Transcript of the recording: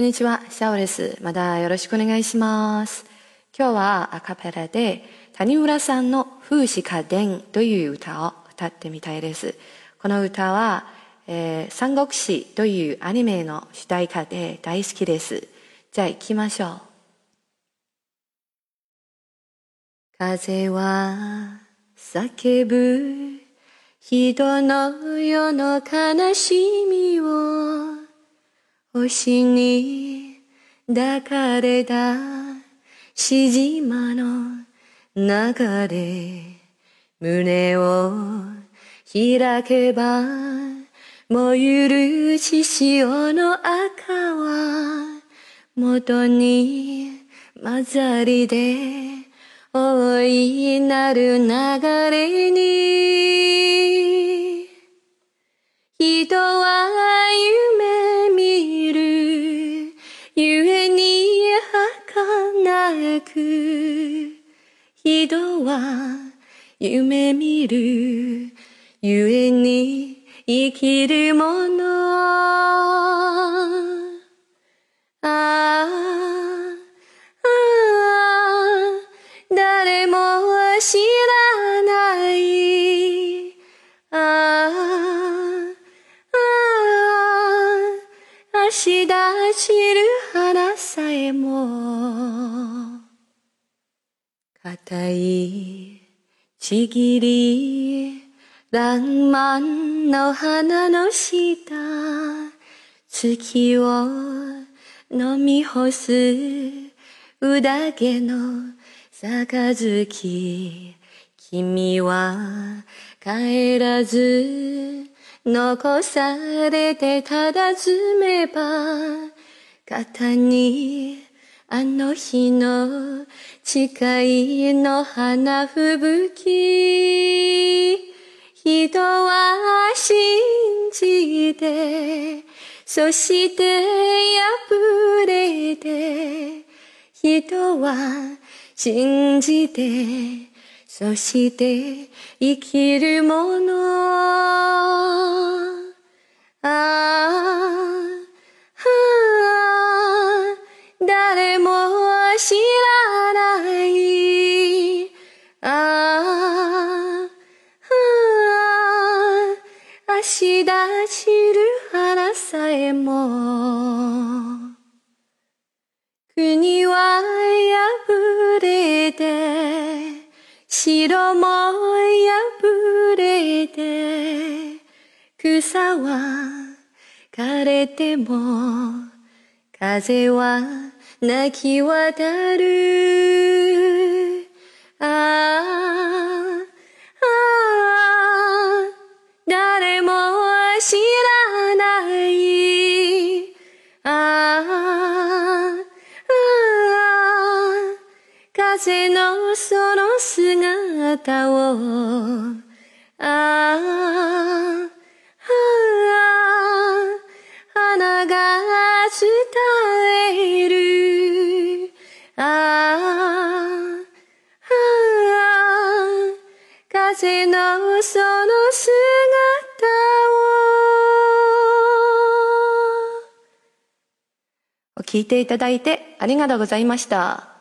こんにちは、シャオです。またよろしくお願いします。今日はアカペラで谷村さんの風刺家電という歌を歌ってみたいです。この歌は、えー、三国志というアニメの主題歌で大好きです。じゃあ行きましょう。風は叫ぶ人の世の悲しみを星に抱かれたしじまの中で胸を開けば燃ゆる血潮の赤は元に混ざりで大いなる流れに人は夢見るゆえに生きるもの。ああ誰も知らない。ああああ足立ちる花さえも。硬いちぎり爛漫の花の下月を飲み干すうだげの杯君は帰らず残されてただずめば肩にあの日の誓いの花吹雪人は信じてそして破れて人は信じて、そして生きるもの。あ、足立ちる花さえも。国は破れて城も破れて草は枯れても風は泣き渡るああ風のその姿を。ああああ花が伝える。ああああ風のその姿を。聞いていただいてありがとうございました。